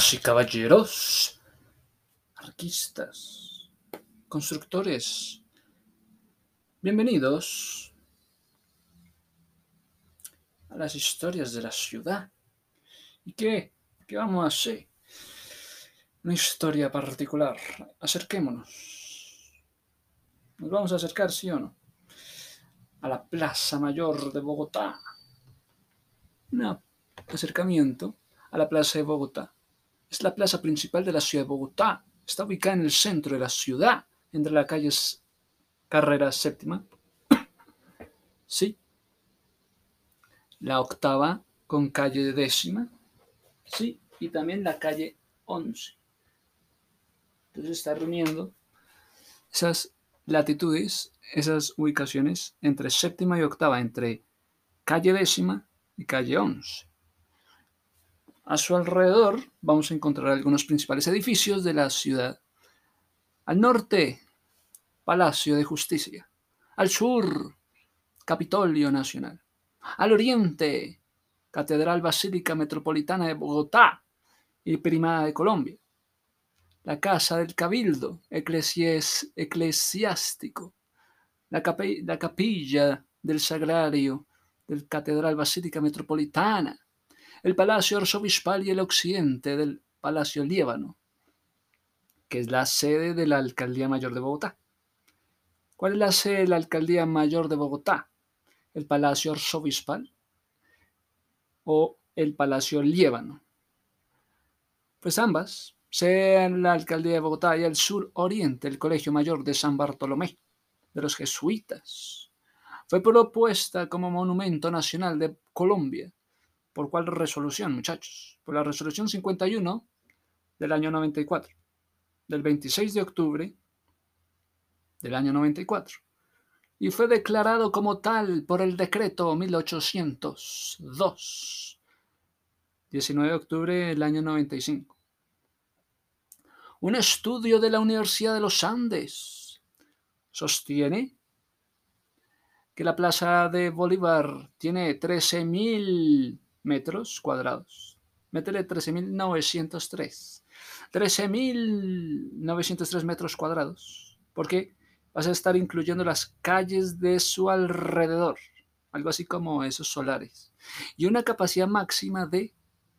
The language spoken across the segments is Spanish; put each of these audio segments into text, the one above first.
Damas y caballeros, arquistas, constructores, bienvenidos a las historias de la ciudad. ¿Y qué? ¿Qué vamos a hacer? Una historia particular. Acerquémonos. ¿Nos vamos a acercar, sí o no? A la Plaza Mayor de Bogotá. Un acercamiento a la Plaza de Bogotá. Es la plaza principal de la ciudad de Bogotá. Está ubicada en el centro de la ciudad, entre las calles Carrera Séptima. Sí. La octava con calle décima. Sí. Y también la calle once. Entonces está reuniendo esas latitudes, esas ubicaciones entre séptima y octava, entre calle décima y calle once. A su alrededor vamos a encontrar algunos principales edificios de la ciudad. Al norte, Palacio de Justicia. Al sur, Capitolio Nacional. Al oriente, Catedral Basílica Metropolitana de Bogotá y Primada de Colombia. La Casa del Cabildo Eclesiástico. La, la Capilla del Sagrario del Catedral Basílica Metropolitana el Palacio Arzobispal y el occidente del Palacio Líbano, que es la sede de la Alcaldía Mayor de Bogotá. ¿Cuál es la sede de la Alcaldía Mayor de Bogotá? ¿El Palacio Arzobispal o el Palacio Líbano? Pues ambas, sean la Alcaldía de Bogotá y el sur oriente el Colegio Mayor de San Bartolomé, de los jesuitas. Fue propuesta como Monumento Nacional de Colombia ¿Por cuál resolución, muchachos? Por la resolución 51 del año 94, del 26 de octubre del año 94. Y fue declarado como tal por el decreto 1802, 19 de octubre del año 95. Un estudio de la Universidad de los Andes sostiene que la Plaza de Bolívar tiene 13.000 metros cuadrados. Métele 13.903. 13.903 metros cuadrados. Porque vas a estar incluyendo las calles de su alrededor. Algo así como esos solares. Y una capacidad máxima de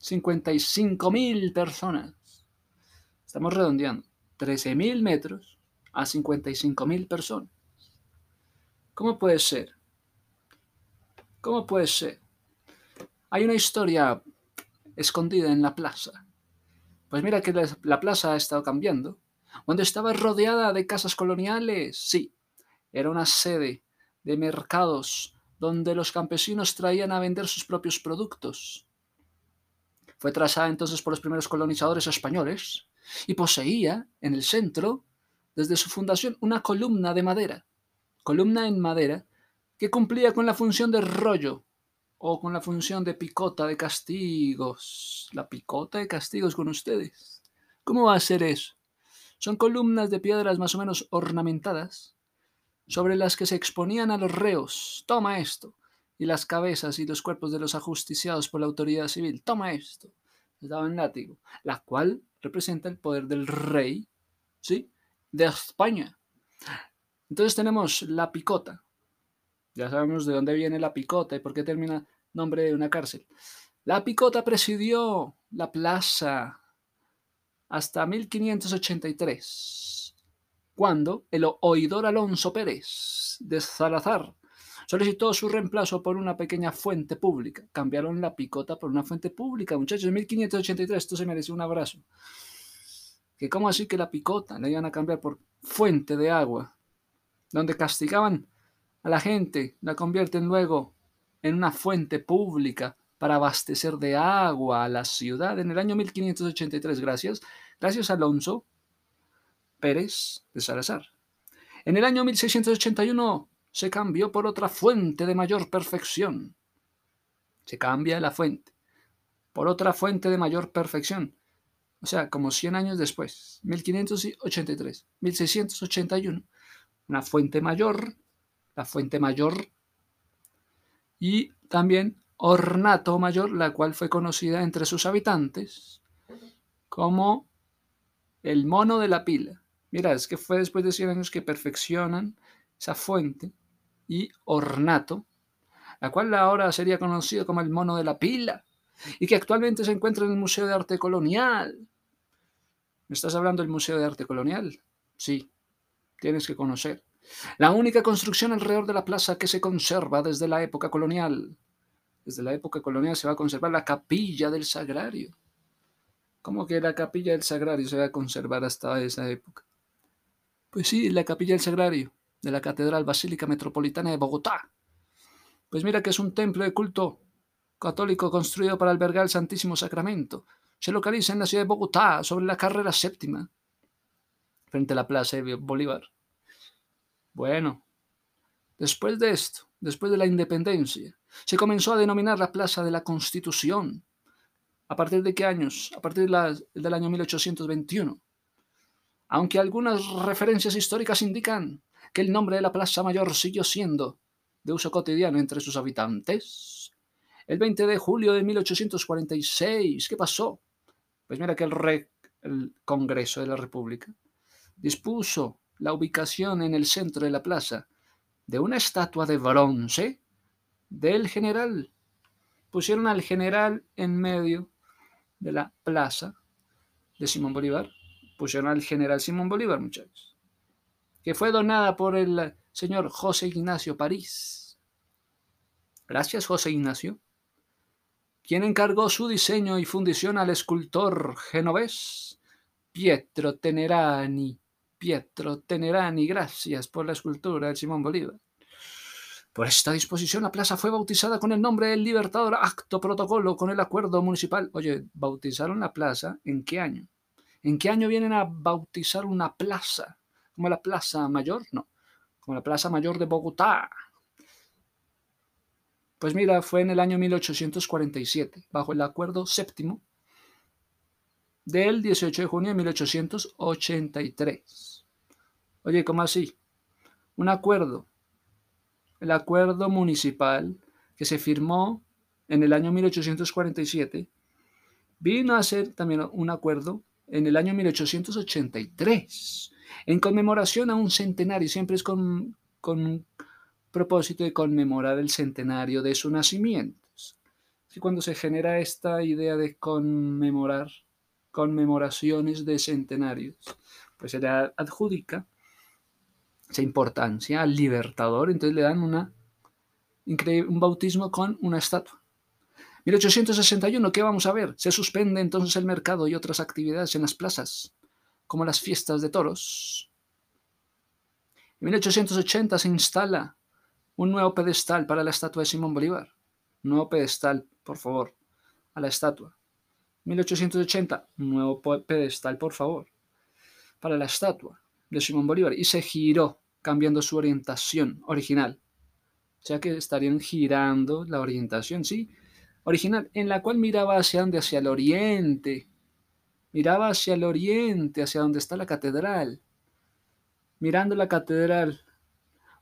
55.000 personas. Estamos redondeando. 13.000 metros a 55.000 personas. ¿Cómo puede ser? ¿Cómo puede ser? Hay una historia escondida en la plaza. Pues mira que la plaza ha estado cambiando. Cuando estaba rodeada de casas coloniales, sí, era una sede de mercados donde los campesinos traían a vender sus propios productos. Fue trazada entonces por los primeros colonizadores españoles y poseía en el centro, desde su fundación, una columna de madera, columna en madera, que cumplía con la función de rollo o con la función de picota de castigos. La picota de castigos con ustedes. ¿Cómo va a ser eso? Son columnas de piedras más o menos ornamentadas sobre las que se exponían a los reos. Toma esto. Y las cabezas y los cuerpos de los ajusticiados por la autoridad civil. Toma esto. Les daban látigo. La cual representa el poder del rey, ¿sí? De España. Entonces tenemos la picota. Ya sabemos de dónde viene la picota y por qué termina nombre de una cárcel. La Picota presidió la plaza hasta 1583, cuando el oidor Alonso Pérez de Salazar solicitó su reemplazo por una pequeña fuente pública. Cambiaron la picota por una fuente pública, muchachos, en 1583. Esto se mereció un abrazo. Que cómo así que la picota la iban a cambiar por fuente de agua, donde castigaban a la gente, la convierten luego en una fuente pública para abastecer de agua a la ciudad en el año 1583, gracias, gracias a Alonso Pérez de Salazar. En el año 1681 se cambió por otra fuente de mayor perfección. Se cambia la fuente por otra fuente de mayor perfección. O sea, como 100 años después, 1583, 1681, una fuente mayor, la fuente mayor y también ornato mayor, la cual fue conocida entre sus habitantes como el mono de la pila. Mira, es que fue después de 100 años que perfeccionan esa fuente y ornato, la cual ahora sería conocido como el mono de la pila y que actualmente se encuentra en el Museo de Arte Colonial. ¿Me estás hablando del Museo de Arte Colonial? Sí, tienes que conocer. La única construcción alrededor de la plaza que se conserva desde la época colonial. Desde la época colonial se va a conservar la capilla del sagrario. ¿Cómo que la capilla del sagrario se va a conservar hasta esa época? Pues sí, la capilla del sagrario de la Catedral Basílica Metropolitana de Bogotá. Pues mira que es un templo de culto católico construido para albergar el Santísimo Sacramento. Se localiza en la ciudad de Bogotá, sobre la carrera séptima, frente a la Plaza de Bolívar. Bueno, después de esto, después de la independencia, se comenzó a denominar la Plaza de la Constitución. ¿A partir de qué años? A partir del año 1821. Aunque algunas referencias históricas indican que el nombre de la Plaza Mayor siguió siendo de uso cotidiano entre sus habitantes. El 20 de julio de 1846, ¿qué pasó? Pues mira que el, el Congreso de la República dispuso la ubicación en el centro de la plaza de una estatua de bronce del general. Pusieron al general en medio de la plaza de Simón Bolívar. Pusieron al general Simón Bolívar, muchachos. Que fue donada por el señor José Ignacio París. Gracias, José Ignacio. Quien encargó su diseño y fundición al escultor genovés Pietro Tenerani Pietro Tenerani, gracias por la escultura de Simón Bolívar. Por esta disposición, la plaza fue bautizada con el nombre del Libertador Acto Protocolo con el acuerdo municipal. Oye, ¿bautizaron la plaza en qué año? ¿En qué año vienen a bautizar una plaza? ¿Como la Plaza Mayor? No, como la Plaza Mayor de Bogotá. Pues mira, fue en el año 1847, bajo el acuerdo séptimo del 18 de junio de 1883. Oye, ¿cómo así? Un acuerdo. El acuerdo municipal que se firmó en el año 1847 vino a ser también un acuerdo en el año 1883 en conmemoración a un centenario. Siempre es con, con un propósito de conmemorar el centenario de su nacimiento. Y cuando se genera esta idea de conmemorar conmemoraciones de centenarios, pues se le adjudica esa importancia al libertador, entonces le dan una, un bautismo con una estatua. 1861, ¿qué vamos a ver? Se suspende entonces el mercado y otras actividades en las plazas, como las fiestas de toros. En 1880 se instala un nuevo pedestal para la estatua de Simón Bolívar. nuevo pedestal, por favor, a la estatua. 1880, nuevo pedestal, por favor, para la estatua de Simón Bolívar y se giró cambiando su orientación original. O sea que estarían girando la orientación, ¿sí? Original, en la cual miraba hacia donde, hacia el oriente. Miraba hacia el oriente, hacia donde está la catedral. Mirando la catedral,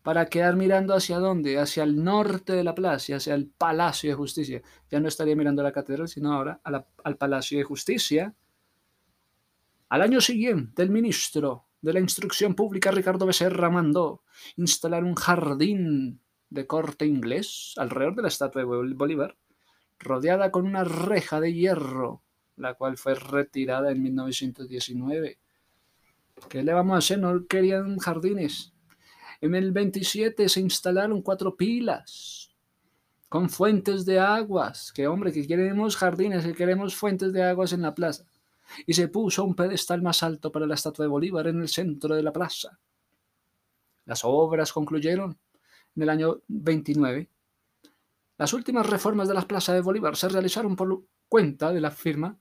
para quedar mirando hacia dónde, hacia el norte de la plaza, hacia el Palacio de Justicia. Ya no estaría mirando a la catedral, sino ahora al Palacio de Justicia. Al año siguiente, el ministro de la Instrucción Pública Ricardo Becerra mandó instalar un jardín de corte inglés alrededor de la estatua de Bolívar, rodeada con una reja de hierro, la cual fue retirada en 1919. ¿Qué le vamos a hacer? No querían jardines. En el 27 se instalaron cuatro pilas con fuentes de aguas. Que hombre, que queremos jardines, que queremos fuentes de aguas en la plaza y se puso un pedestal más alto para la estatua de Bolívar en el centro de la plaza. Las obras concluyeron en el año 29. Las últimas reformas de la plaza de Bolívar se realizaron por cuenta de la firma,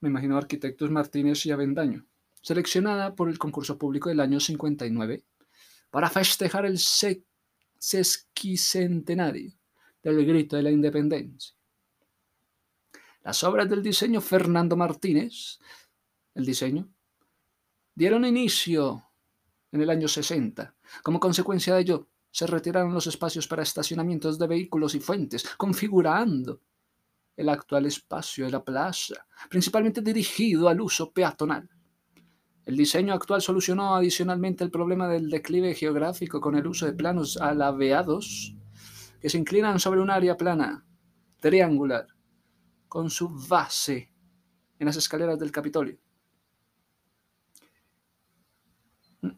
me imagino arquitectos Martínez y Avendaño, seleccionada por el concurso público del año 59 para festejar el sesquicentenario del grito de la independencia. Las obras del diseño Fernando Martínez, el diseño, dieron inicio en el año 60. Como consecuencia de ello, se retiraron los espacios para estacionamientos de vehículos y fuentes, configurando el actual espacio de la plaza, principalmente dirigido al uso peatonal. El diseño actual solucionó adicionalmente el problema del declive geográfico con el uso de planos alaveados que se inclinan sobre un área plana, triangular, con su base en las escaleras del Capitolio.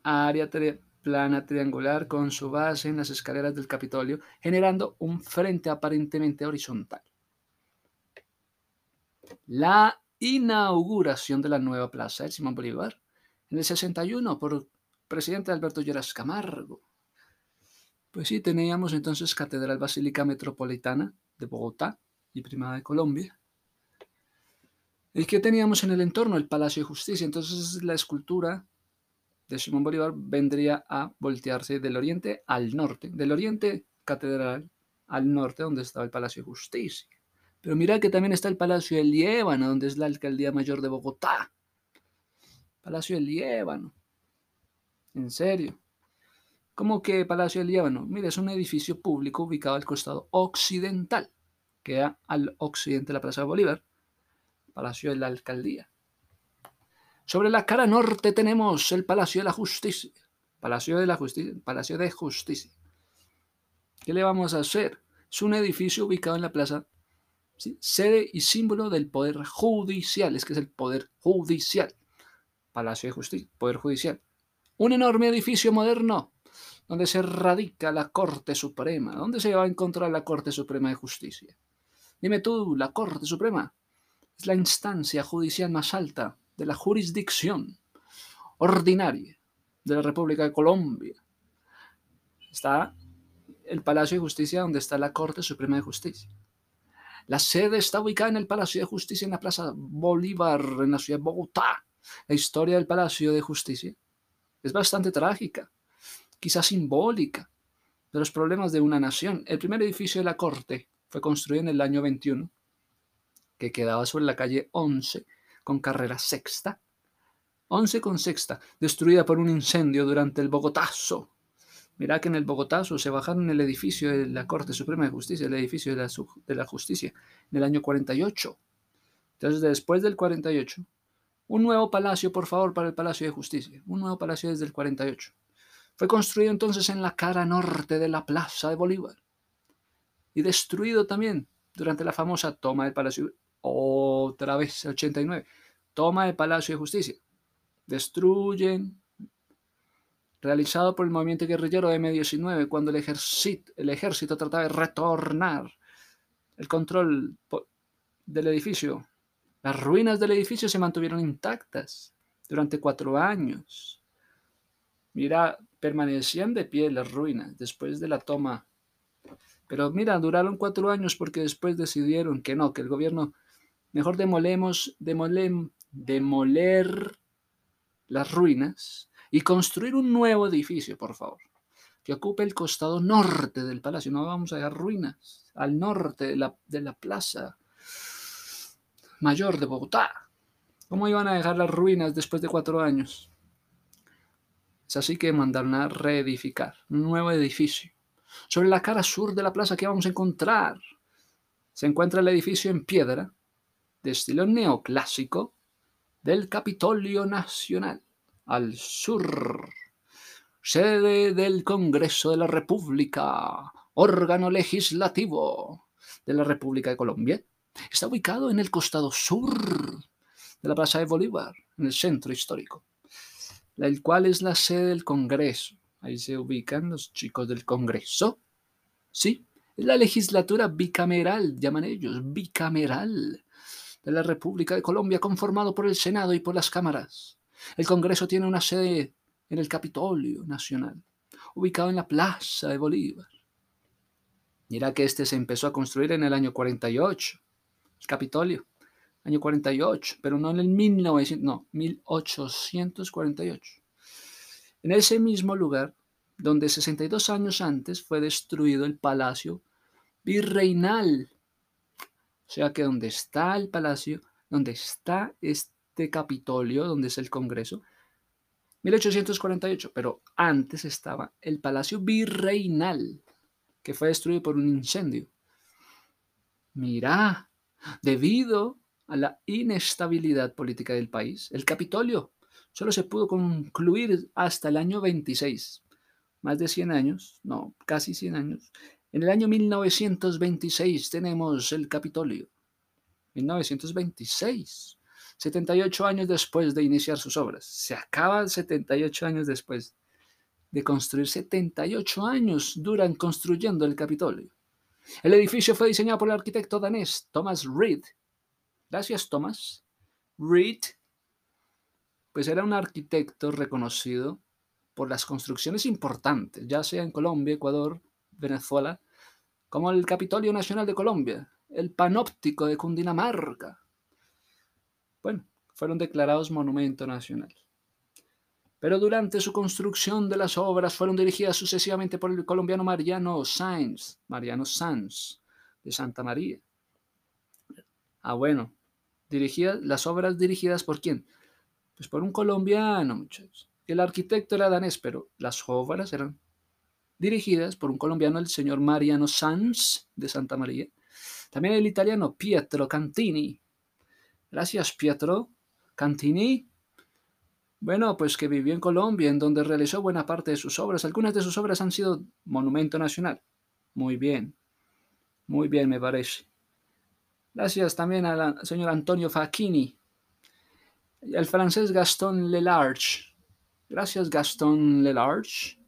Área plana triangular con su base en las escaleras del Capitolio, generando un frente aparentemente horizontal. La inauguración de la nueva plaza de Simón Bolívar en el 61 por presidente Alberto Lleras Camargo. Pues sí, teníamos entonces Catedral Basílica Metropolitana de Bogotá y Primada de Colombia. ¿Y qué teníamos en el entorno? El Palacio de Justicia. Entonces la escultura de Simón Bolívar vendría a voltearse del oriente al norte, del oriente catedral al norte donde estaba el Palacio de Justicia. Pero mira que también está el Palacio del Líbano, donde es la Alcaldía Mayor de Bogotá. Palacio del Líbano. En serio. ¿Cómo que Palacio del Líbano? Mira, es un edificio público ubicado al costado occidental. Queda al occidente de la Plaza de Bolívar. Palacio de la Alcaldía. Sobre la cara norte tenemos el Palacio de la Justicia. Palacio de la Justicia. Palacio de Justicia. ¿Qué le vamos a hacer? Es un edificio ubicado en la plaza, sede y símbolo del poder judicial. Es que es el poder judicial. Palacio de Justicia, Poder Judicial. Un enorme edificio moderno donde se radica la Corte Suprema. ¿Dónde se va a encontrar la Corte Suprema de Justicia? Dime tú, la Corte Suprema es la instancia judicial más alta de la jurisdicción ordinaria de la República de Colombia. Está el Palacio de Justicia donde está la Corte Suprema de Justicia. La sede está ubicada en el Palacio de Justicia en la Plaza Bolívar, en la ciudad de Bogotá. La historia del Palacio de Justicia es bastante trágica, quizás simbólica, de los problemas de una nación. El primer edificio de la Corte fue construido en el año 21, que quedaba sobre la calle 11 con carrera sexta, 11 con sexta, destruida por un incendio durante el Bogotazo. Mirá que en el Bogotazo se bajaron el edificio de la Corte Suprema de Justicia, el edificio de la, de la Justicia, en el año 48. Entonces, después del 48, un nuevo palacio, por favor, para el Palacio de Justicia. Un nuevo palacio desde el 48. Fue construido entonces en la cara norte de la Plaza de Bolívar. Y destruido también durante la famosa toma del Palacio otra vez, 89. Toma el Palacio de Justicia. Destruyen. Realizado por el movimiento guerrillero de M-19 cuando el ejército, el ejército trataba de retornar el control del edificio. Las ruinas del edificio se mantuvieron intactas durante cuatro años. Mira, permanecían de pie las ruinas después de la toma. Pero mira, duraron cuatro años porque después decidieron que no, que el gobierno Mejor demolemos, demoler las ruinas y construir un nuevo edificio, por favor, que ocupe el costado norte del palacio. No vamos a dejar ruinas al norte de la, de la plaza mayor de Bogotá. ¿Cómo iban a dejar las ruinas después de cuatro años? Es así que mandaron a reedificar un nuevo edificio. Sobre la cara sur de la plaza, ¿qué vamos a encontrar? Se encuentra el edificio en piedra, de estilo neoclásico del Capitolio Nacional, al sur, sede del Congreso de la República, órgano legislativo de la República de Colombia. Está ubicado en el costado sur de la Plaza de Bolívar, en el centro histórico, el cual es la sede del Congreso. Ahí se ubican los chicos del Congreso. Sí, es la legislatura bicameral, llaman ellos, bicameral de la República de Colombia conformado por el Senado y por las cámaras. El Congreso tiene una sede en el Capitolio Nacional, ubicado en la Plaza de Bolívar. Mira que este se empezó a construir en el año 48, el Capitolio, año 48, pero no en el 1900, no, 1848. En ese mismo lugar, donde 62 años antes fue destruido el Palacio Virreinal sea que donde está el palacio, donde está este Capitolio, donde es el Congreso, 1848, pero antes estaba el Palacio Virreinal, que fue destruido por un incendio. Mira, debido a la inestabilidad política del país, el Capitolio solo se pudo concluir hasta el año 26, más de 100 años, no, casi 100 años. En el año 1926 tenemos el Capitolio. 1926. 78 años después de iniciar sus obras. Se acaban 78 años después de construir. 78 años duran construyendo el Capitolio. El edificio fue diseñado por el arquitecto danés Thomas Reed. Gracias, Thomas. Reed, pues era un arquitecto reconocido por las construcciones importantes, ya sea en Colombia, Ecuador, Venezuela, como el Capitolio Nacional de Colombia, el Panóptico de Cundinamarca. Bueno, fueron declarados Monumento Nacional. Pero durante su construcción de las obras fueron dirigidas sucesivamente por el colombiano Mariano Sáenz, Mariano Sanz, de Santa María. Ah, bueno, dirigidas, las obras dirigidas por quién? Pues por un colombiano, muchachos. El arquitecto era danés, pero las obras eran dirigidas por un colombiano, el señor Mariano Sanz, de Santa María. También el italiano Pietro Cantini. Gracias, Pietro Cantini. Bueno, pues que vivió en Colombia, en donde realizó buena parte de sus obras. Algunas de sus obras han sido monumento nacional. Muy bien. Muy bien, me parece. Gracias también al señor Antonio Facchini. Al francés Gaston Lelarge. Gracias, Gaston Lelarge.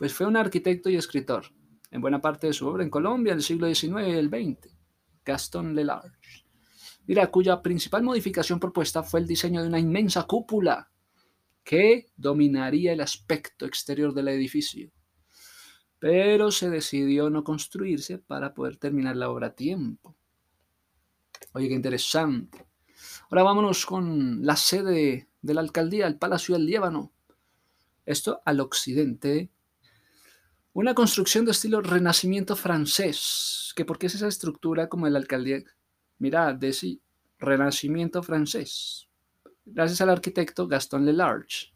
Pues fue un arquitecto y escritor en buena parte de su obra en Colombia, en el siglo XIX y el XX. Gaston Lelarge. Mira, cuya principal modificación propuesta fue el diseño de una inmensa cúpula que dominaría el aspecto exterior del edificio. Pero se decidió no construirse para poder terminar la obra a tiempo. Oye, qué interesante. Ahora vámonos con la sede de la alcaldía, el Palacio del Líbano. Esto al occidente una construcción de estilo renacimiento francés, que porque es esa estructura como de la alcaldía, mira, de renacimiento francés, gracias al arquitecto Gaston Lelarge.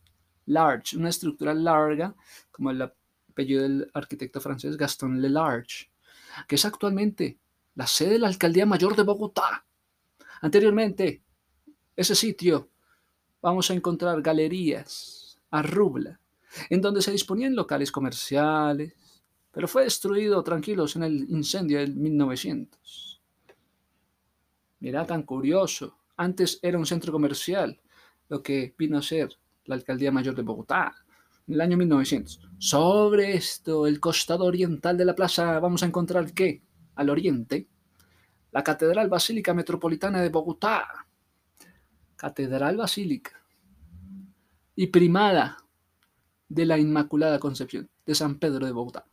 Large, una estructura larga, como el apellido del arquitecto francés Gaston Lelarge, que es actualmente la sede de la Alcaldía Mayor de Bogotá. Anteriormente, ese sitio, vamos a encontrar galerías, arrubla, en donde se disponían locales comerciales, pero fue destruido tranquilos en el incendio del 1900. Mira, tan curioso. Antes era un centro comercial, lo que vino a ser la Alcaldía Mayor de Bogotá en el año 1900. Sobre esto, el costado oriental de la plaza, vamos a encontrar que, al oriente, la Catedral Basílica Metropolitana de Bogotá. Catedral Basílica. Y primada de la Inmaculada Concepción de San Pedro de Bogotá,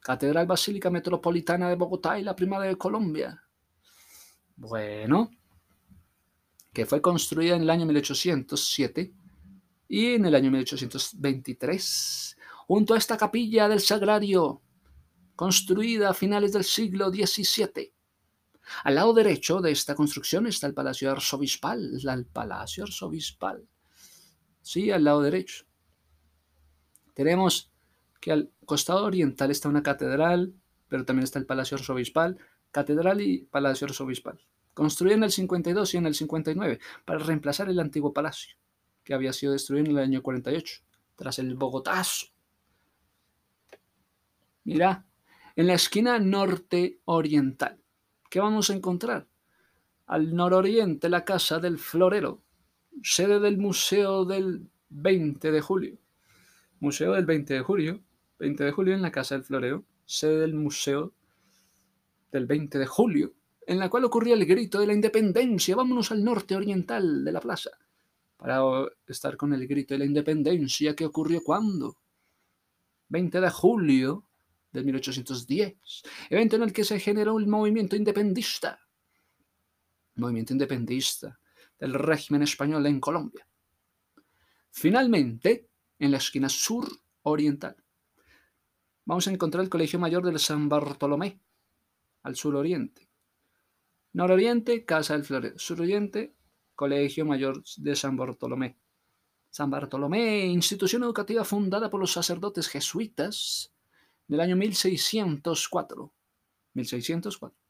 Catedral Basílica Metropolitana de Bogotá y la Primada de Colombia. Bueno, que fue construida en el año 1807 y en el año 1823, junto a esta capilla del Sagrario, construida a finales del siglo XVII. Al lado derecho de esta construcción está el Palacio Arzobispal, el Palacio Arzobispal. Sí, al lado derecho. Tenemos que al costado oriental está una catedral, pero también está el Palacio Arzobispal, catedral y Palacio Arzobispal, construido en el 52 y en el 59 para reemplazar el antiguo palacio, que había sido destruido en el año 48, tras el Bogotazo. Mira, en la esquina norte oriental, ¿qué vamos a encontrar? Al nororiente la Casa del Florero, sede del Museo del 20 de julio. Museo del 20 de julio, 20 de julio en la Casa del Floreo, sede del Museo del 20 de julio, en la cual ocurría el grito de la independencia. Vámonos al norte oriental de la plaza para estar con el grito de la independencia que ocurrió cuando? 20 de julio de 1810, evento en el que se generó el movimiento independista, movimiento independista del régimen español en Colombia. Finalmente, en la esquina sur oriental. Vamos a encontrar el Colegio Mayor de San Bartolomé, al suroriente. Nororiente, Casa del Florero. Suroriente, Colegio Mayor de San Bartolomé. San Bartolomé, institución educativa fundada por los sacerdotes jesuitas del año 1604. 1604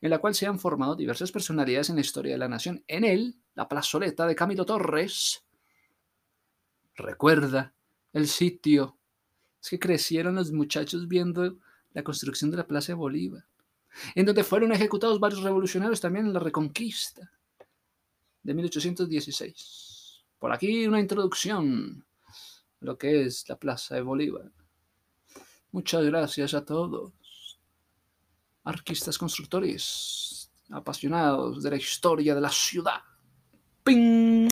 en la cual se han formado diversas personalidades en la historia de la nación. En él, la plazoleta de Camilo Torres recuerda el sitio. Es que crecieron los muchachos viendo la construcción de la Plaza de Bolívar, en donde fueron ejecutados varios revolucionarios también en la Reconquista de 1816. Por aquí una introducción a lo que es la Plaza de Bolívar. Muchas gracias a todos arquistas constructores apasionados de la historia de la ciudad. ¡Ping!